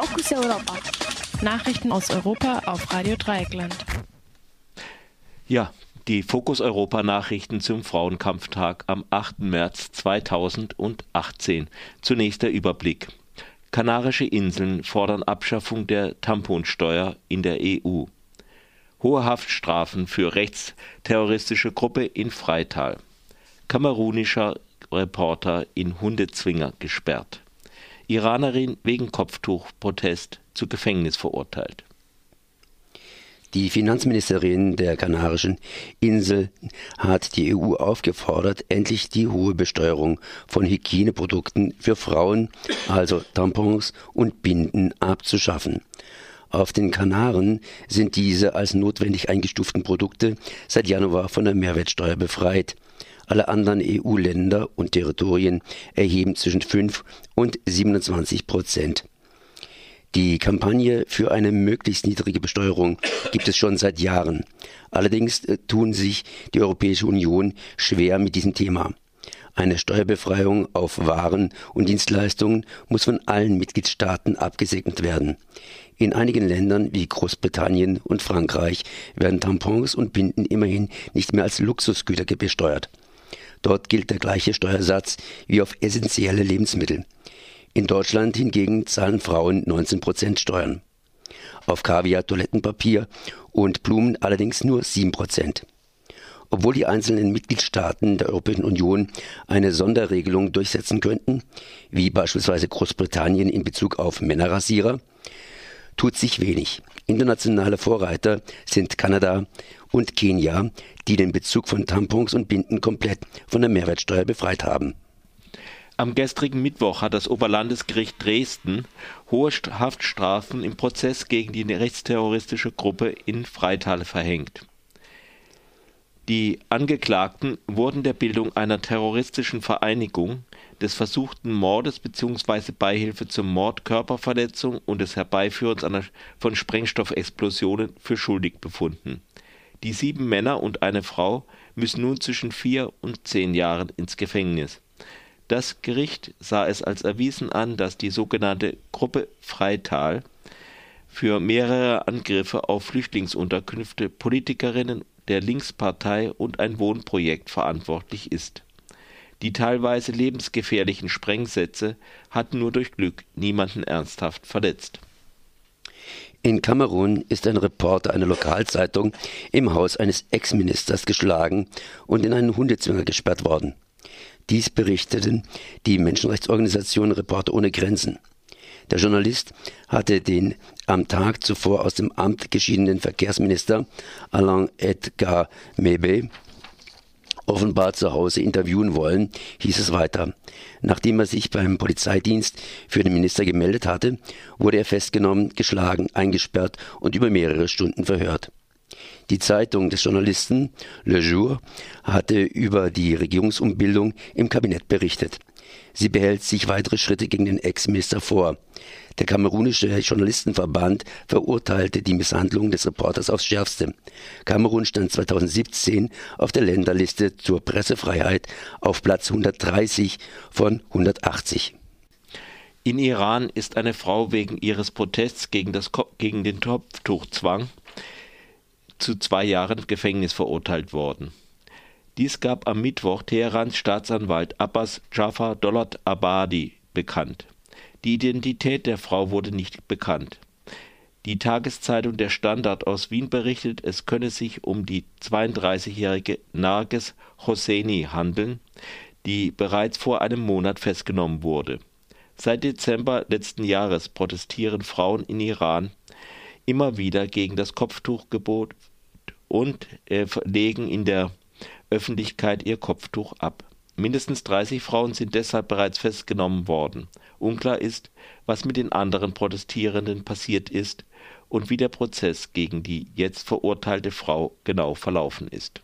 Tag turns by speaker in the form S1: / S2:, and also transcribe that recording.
S1: Fokus Europa.
S2: Nachrichten aus Europa auf Radio Dreieckland.
S3: Ja, die Fokus Europa Nachrichten zum Frauenkampftag am 8. März 2018. Zunächst der Überblick. Kanarische Inseln fordern Abschaffung der Tamponsteuer in der EU. Hohe Haftstrafen für rechtsterroristische Gruppe in Freital. Kamerunischer Reporter in Hundezwinger gesperrt. Iranerin wegen Kopftuchprotest zu Gefängnis verurteilt.
S4: Die Finanzministerin der Kanarischen Insel hat die EU aufgefordert, endlich die hohe Besteuerung von Hygieneprodukten für Frauen, also Tampons und Binden, abzuschaffen. Auf den Kanaren sind diese als notwendig eingestuften Produkte seit Januar von der Mehrwertsteuer befreit. Alle anderen EU-Länder und Territorien erheben zwischen 5 und 27 Prozent. Die Kampagne für eine möglichst niedrige Besteuerung gibt es schon seit Jahren. Allerdings äh, tun sich die Europäische Union schwer mit diesem Thema. Eine Steuerbefreiung auf Waren und Dienstleistungen muss von allen Mitgliedstaaten abgesegnet werden. In einigen Ländern wie Großbritannien und Frankreich werden Tampons und Binden immerhin nicht mehr als Luxusgüter besteuert. Dort gilt der gleiche Steuersatz wie auf essentielle Lebensmittel. In Deutschland hingegen zahlen Frauen 19 Prozent Steuern. Auf Kaviar, Toilettenpapier und Blumen allerdings nur 7 Prozent. Obwohl die einzelnen Mitgliedstaaten der Europäischen Union eine Sonderregelung durchsetzen könnten, wie beispielsweise Großbritannien in Bezug auf Männerrasierer, tut sich wenig. Internationale Vorreiter sind Kanada und Kenia, die den Bezug von Tampons und Binden komplett von der Mehrwertsteuer befreit haben.
S3: Am gestrigen Mittwoch hat das Oberlandesgericht Dresden hohe Haftstrafen im Prozess gegen die rechtsterroristische Gruppe in Freital verhängt. Die Angeklagten wurden der Bildung einer terroristischen Vereinigung, des versuchten Mordes bzw. Beihilfe zum Mord, Körperverletzung und des Herbeiführens von Sprengstoffexplosionen für schuldig befunden. Die sieben Männer und eine Frau müssen nun zwischen vier und zehn Jahren ins Gefängnis. Das Gericht sah es als erwiesen an, dass die sogenannte Gruppe Freital für mehrere Angriffe auf Flüchtlingsunterkünfte, Politikerinnen der Linkspartei und ein Wohnprojekt verantwortlich ist. Die teilweise lebensgefährlichen Sprengsätze hatten nur durch Glück niemanden ernsthaft verletzt.
S4: In Kamerun ist ein Reporter einer Lokalzeitung im Haus eines Ex-Ministers geschlagen und in einen Hundezwinger gesperrt worden. Dies berichteten die Menschenrechtsorganisation Reporter ohne Grenzen. Der Journalist hatte den am Tag zuvor aus dem Amt geschiedenen Verkehrsminister Alain Edgar Mebe offenbar zu Hause interviewen wollen, hieß es weiter. Nachdem er sich beim Polizeidienst für den Minister gemeldet hatte, wurde er festgenommen, geschlagen, eingesperrt und über mehrere Stunden verhört. Die Zeitung des Journalisten Le Jour hatte über die Regierungsumbildung im Kabinett berichtet. Sie behält sich weitere Schritte gegen den Ex-Minister vor. Der kamerunische Journalistenverband verurteilte die Misshandlung des Reporters aufs Schärfste. Kamerun stand 2017 auf der Länderliste zur Pressefreiheit auf Platz 130 von 180.
S3: In Iran ist eine Frau wegen ihres Protests gegen, das, gegen den Kopftuchzwang zu zwei Jahren Gefängnis verurteilt worden. Dies gab am Mittwoch Teherans Staatsanwalt Abbas Jafar Dolat Abadi bekannt. Die Identität der Frau wurde nicht bekannt. Die Tageszeitung Der Standard aus Wien berichtet, es könne sich um die 32-jährige Narges Hosseini handeln, die bereits vor einem Monat festgenommen wurde. Seit Dezember letzten Jahres protestieren Frauen in Iran immer wieder gegen das Kopftuchgebot und äh, legen in der Öffentlichkeit ihr Kopftuch ab. Mindestens 30 Frauen sind deshalb bereits festgenommen worden. Unklar ist, was mit den anderen Protestierenden passiert ist und wie der Prozess gegen die jetzt verurteilte Frau genau verlaufen ist.